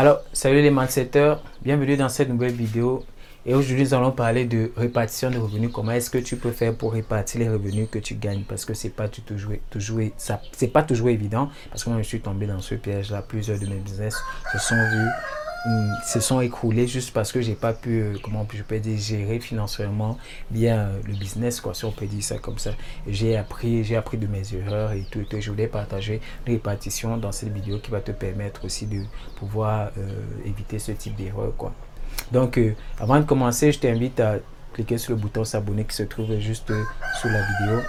Alors, salut les mindsetters, bienvenue dans cette nouvelle vidéo. Et aujourd'hui, nous allons parler de répartition de revenus. Comment est-ce que tu peux faire pour répartir les revenus que tu gagnes? Parce que c'est pas ça, pas toujours évident. Parce que moi, je suis tombé dans ce piège-là. Plusieurs de mes business se sont vus se sont écroulés juste parce que j'ai pas pu, euh, comment je peux dire, gérer financièrement bien euh, le business, quoi, si on peut dire ça comme ça. J'ai appris, j'ai appris de mes erreurs et tout, et je voulais partager une répartition dans cette vidéo qui va te permettre aussi de pouvoir euh, éviter ce type d'erreur, quoi. Donc, avant de commencer, je t'invite à cliquer sur le bouton s'abonner qui se trouve juste sous la vidéo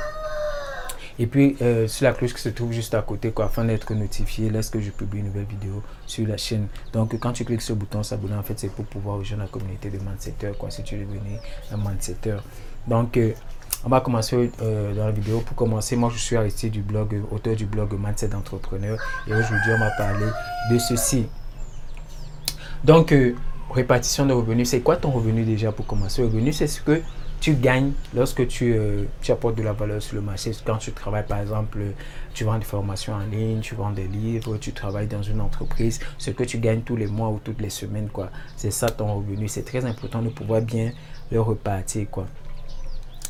et puis, euh, sur la cloche qui se trouve juste à côté, quoi, afin d'être notifié lorsque je publie une nouvelle vidéo sur la chaîne. Donc, quand tu cliques sur le bouton s'abonner, en fait, c'est pour pouvoir rejoindre la communauté de mindsetters, quoi, si tu es devenu un mindsetter. Donc, euh, on va commencer euh, dans la vidéo. Pour commencer, moi, je suis Aristide du blog, auteur du blog Mindset Entrepreneur. Et aujourd'hui, on va parler de ceci. Donc, répartition de revenus. C'est quoi ton revenu déjà pour commencer? Revenu, c'est ce que tu gagnes lorsque tu, euh, tu, apportes de la valeur sur le marché. Quand tu travailles, par exemple, tu vends des formations en ligne, tu vends des livres, tu travailles dans une entreprise, ce que tu gagnes tous les mois ou toutes les semaines, quoi. C'est ça ton revenu. C'est très important de pouvoir bien le repartir, quoi.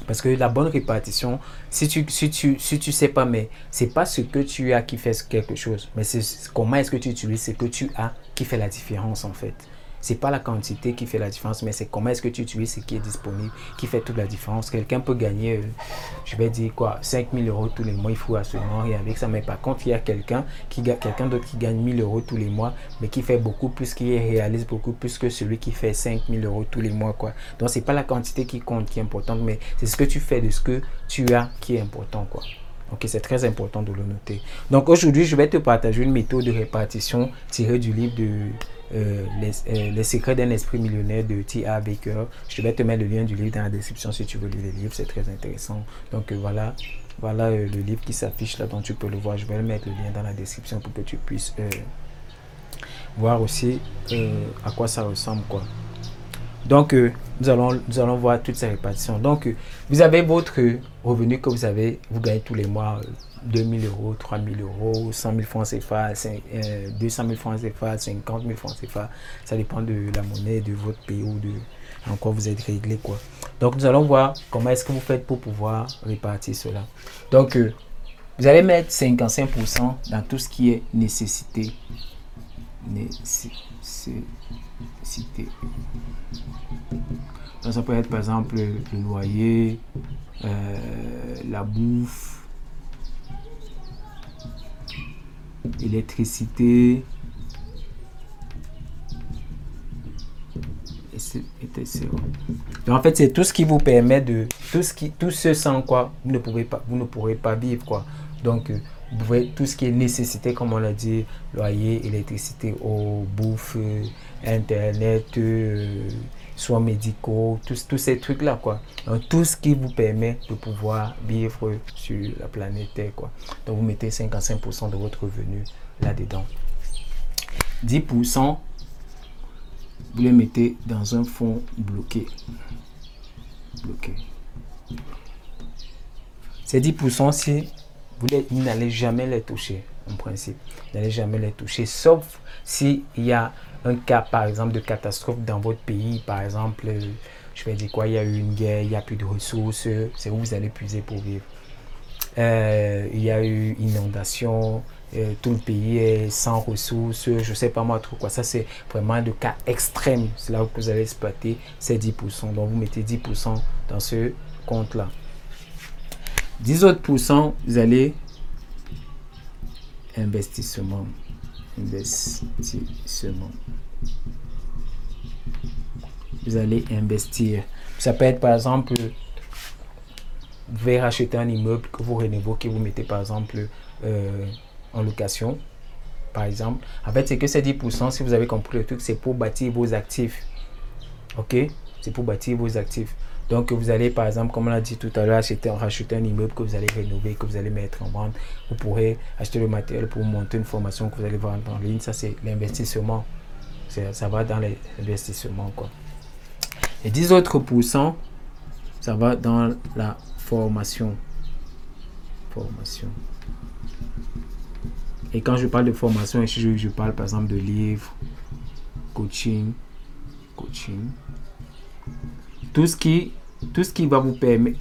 Parce que la bonne répartition, si tu si tu si tu sais pas, mais c'est pas ce que tu as qui fait quelque chose, mais c'est comment est-ce que tu utilises ce que tu as qui fait la différence en fait? C'est pas la quantité qui fait la différence, mais c'est comment est-ce que tu utilises ce qui est disponible qui fait toute la différence. Quelqu'un peut gagner, euh, je vais dire quoi, 5000 euros tous les mois, il faut absolument rien avec ça. Mais par contre, il y a quelqu'un qui d'autre qui gagne 1000 euros tous les mois, mais qui fait beaucoup plus, qui réalise beaucoup plus que celui qui fait 5000 euros tous les mois, quoi. Donc, c'est pas la quantité qui compte, qui est importante, mais c'est ce que tu fais de ce que tu as qui est important, quoi. C'est très important de le noter. Donc aujourd'hui, je vais te partager une méthode de répartition tirée du livre de euh, euh, les, secrets d'un esprit millionnaire de T.A. Baker. Je vais te mettre le lien du livre dans la description si tu veux lire le livre, c'est très intéressant. Donc euh, voilà, voilà le livre qui s'affiche là, dont tu peux le voir. Je vais mettre le lien dans la description pour que tu puisses voir aussi à quoi ça ressemble. quoi. Donc, nous, allons, nous allons voir toutes ces répartitions. Donc, vous avez votre revenu que vous avez, vous gagnez tous les mois 2000 euros, 3000 euros, 100 000 francs CFA, 200 000 francs CFA, 50 000 francs CFA. Ça dépend de la monnaie, de votre pays ou de encore vous êtes réglé. quoi. Donc nous allons voir comment est-ce que vous faites pour pouvoir répartir cela. Donc euh, vous allez mettre 55% dans tout ce qui est nécessité. Nécessité. Donc ça peut être par exemple le loyer, euh, la bouffe, électricité, Donc en fait, c'est tout ce qui vous permet de tout ce qui tout ce sans quoi vous ne pouvez pas vous ne pourrez pas vivre quoi. Donc euh, vous pouvez tout ce qui est nécessité comme on l'a dit, loyer, électricité, eau, bouffe, internet, euh, soins médicaux, tous, tous ces trucs là quoi. Donc tout ce qui vous permet de pouvoir vivre sur la planète Terre quoi. Donc vous mettez 55% de votre revenu là-dedans. 10% vous les mettez dans un fonds bloqué. Bloqué. Ces 10% si vous n'allez jamais les toucher en principe. Vous n'allez jamais les toucher sauf s'il y a un cas par exemple de catastrophe dans votre pays, par exemple, je vais dire quoi, il y a eu une guerre, il n'y a plus de ressources, c'est où vous allez puiser pour vivre. Euh, il y a eu inondation, euh, tout le pays est sans ressources, je ne sais pas moi trop quoi. Ça, c'est vraiment de cas extrême. C'est là où vous allez exploiter ces 10%. Donc, vous mettez 10% dans ce compte-là. 10 autres pourcents, vous allez investissement. Investissement. Vous allez investir. Ça peut être par exemple vous pouvez racheter un immeuble que vous rénovez, que vous mettez par exemple euh, en location, par exemple. En fait, c'est que ces 10%, si vous avez compris le truc, c'est pour bâtir vos actifs. OK? C'est pour bâtir vos actifs. Donc, vous allez, par exemple, comme on l'a dit tout à l'heure, acheter, racheter un immeuble que vous allez rénover, que vous allez mettre en vente. Vous pourrez acheter le matériel pour monter une formation que vous allez vendre en ligne. Ça, c'est l'investissement. Ça va dans l'investissement, quoi. Et 10 autres pourcents, ça va dans la formation. Formation. Et quand je parle de formation, je, je parle par exemple de livres, coaching, coaching. Tout ce qui, tout ce qui va vous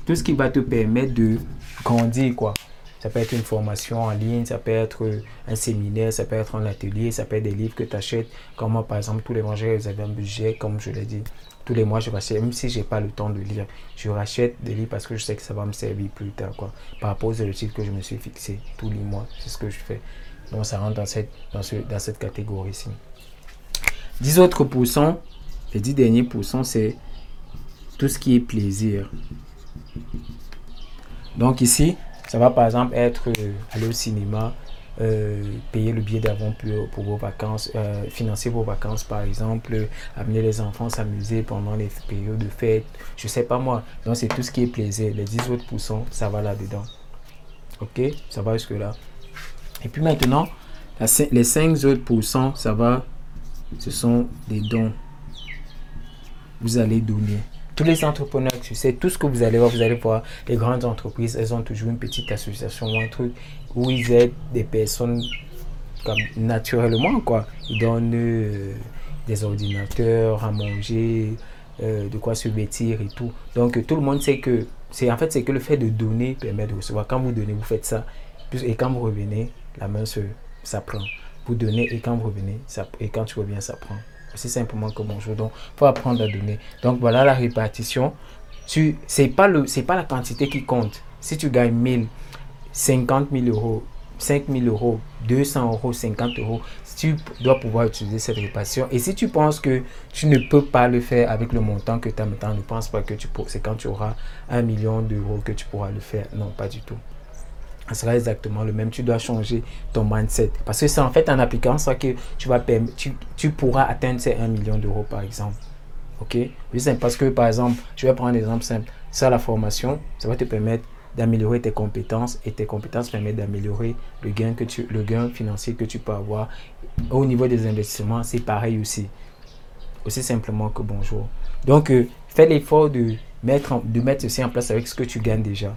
tout ce qui va te permettre de grandir, quoi. Ça peut être une formation en ligne, ça peut être un séminaire, ça peut être un atelier, ça peut être des livres que tu achètes. Comme moi, par exemple, tous les mois, avez un budget, comme je l'ai dit. Tous les mois, je rachète, même si je n'ai pas le temps de lire, je rachète des livres parce que je sais que ça va me servir plus tard. Quoi. Par rapport aux objectifs que je me suis fixé tous les mois, c'est ce que je fais. Donc, ça rentre dans cette, dans ce, dans cette catégorie-ci. 10 autres pourcents, les 10 derniers pourcents, c'est tout ce qui est plaisir. Donc ici, ça va par exemple être euh, aller au cinéma, euh, payer le billet d'avant pour, vos vacances, euh, financer vos vacances par exemple, amener les enfants s'amuser pendant les périodes de fête, je sais pas moi. Donc c'est tout ce qui est plaisir. Les 10 autres pourcents, ça va là-dedans. Ok, ça va jusque là. Et puis maintenant, les 5 autres pourcents, ça va ce sont des dons. Vous allez donner. Tous les entrepreneurs tu sais, tout ce que vous allez voir, vous allez voir, les grandes entreprises, elles ont toujours une petite association ou un truc où ils aident des personnes comme naturellement, quoi. Ils donnent euh, des ordinateurs à manger, euh, de quoi se vêtir et tout. Donc tout le monde sait que, c'est en fait, c'est que le fait de donner permet de recevoir. Quand vous donnez, vous faites ça. Et quand vous revenez, la main se, vous donnez et quand vous revenez, et quand tu reviens, ça prend. C'est simplement que bonjour. Donc, faut apprendre à donner. Donc, voilà la répartition. Ce n'est pas, le, pas la quantité qui compte. Si tu gagnes 1000, 50 000 euros, 5 000 euros, 200 euros, 50 euros, tu dois pouvoir utiliser cette répartition. Et si tu penses que tu ne peux pas le faire avec le montant que tu as maintenant, ne pense pas que tu c'est quand tu auras un million d'euros que tu pourras le faire. Non, pas du tout sera exactement le même. Tu dois changer ton mindset. Parce que c'est en fait en appliquant ça que tu, vas tu, tu pourras atteindre ces 1 million d'euros, par exemple. OK? Parce que, par exemple, je vais prendre un exemple simple. Ça, la formation, ça va te permettre d'améliorer tes compétences et tes compétences permettent d'améliorer le gain que tu le gain financier que tu peux avoir au niveau des investissements c'est pareil aussi aussi simplement que bonjour donc euh, fais l'effort de mettre de mettre ceci en place avec ce que tu gagnes déjà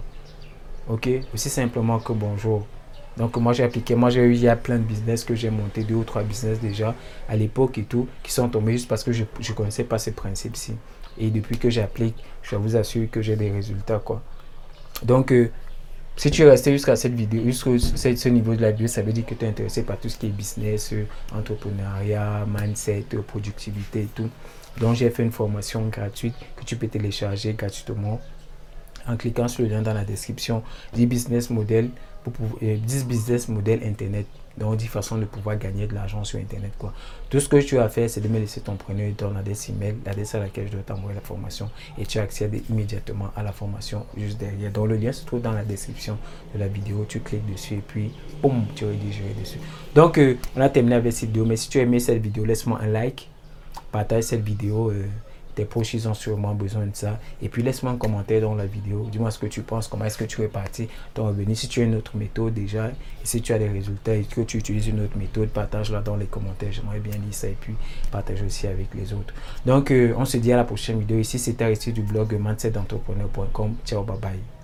Ok? Aussi simplement que bonjour. Donc moi j'ai appliqué, moi j'ai eu, il y a plein de business que j'ai monté, deux ou trois business déjà à l'époque et tout, qui sont tombés juste parce que je ne connaissais pas ces principes-ci. Et depuis que j'applique, je vous assure que j'ai des résultats quoi. Donc euh, si tu es resté jusqu'à cette vidéo, jusqu'à ce niveau de la vidéo, ça veut dire que tu es intéressé par tout ce qui est business, euh, entrepreneuriat, mindset, productivité et tout. Donc j'ai fait une formation gratuite que tu peux télécharger gratuitement en cliquant sur le lien dans la description 10 business model pour 10 euh, business model internet. Donc 10 façons de pouvoir gagner de l'argent sur internet quoi. Tout ce que tu as fait c'est de me laisser ton prénom et ton adresse email l'adresse à laquelle je dois t'envoyer la formation et tu accèdes immédiatement à la formation juste derrière. Donc le lien se trouve dans la description de la vidéo. Tu cliques dessus et puis boum tu rédiges dessus. Donc euh, on a terminé avec cette vidéo. Mais si tu as aimé cette vidéo laisse-moi un like partage cette vidéo euh, tes proches, ils ont sûrement besoin de ça. Et puis, laisse-moi un commentaire dans la vidéo. Dis-moi ce que tu penses, comment est-ce que tu es parti ton revenu. Si tu as une autre méthode déjà, et si tu as des résultats et que tu utilises une autre méthode, partage-la dans les commentaires. J'aimerais bien lire ça et puis partage aussi avec les autres. Donc, euh, on se dit à la prochaine vidéo. Ici, c'était Aristide du blog mindsetentrepreneur.com. Ciao, bye bye.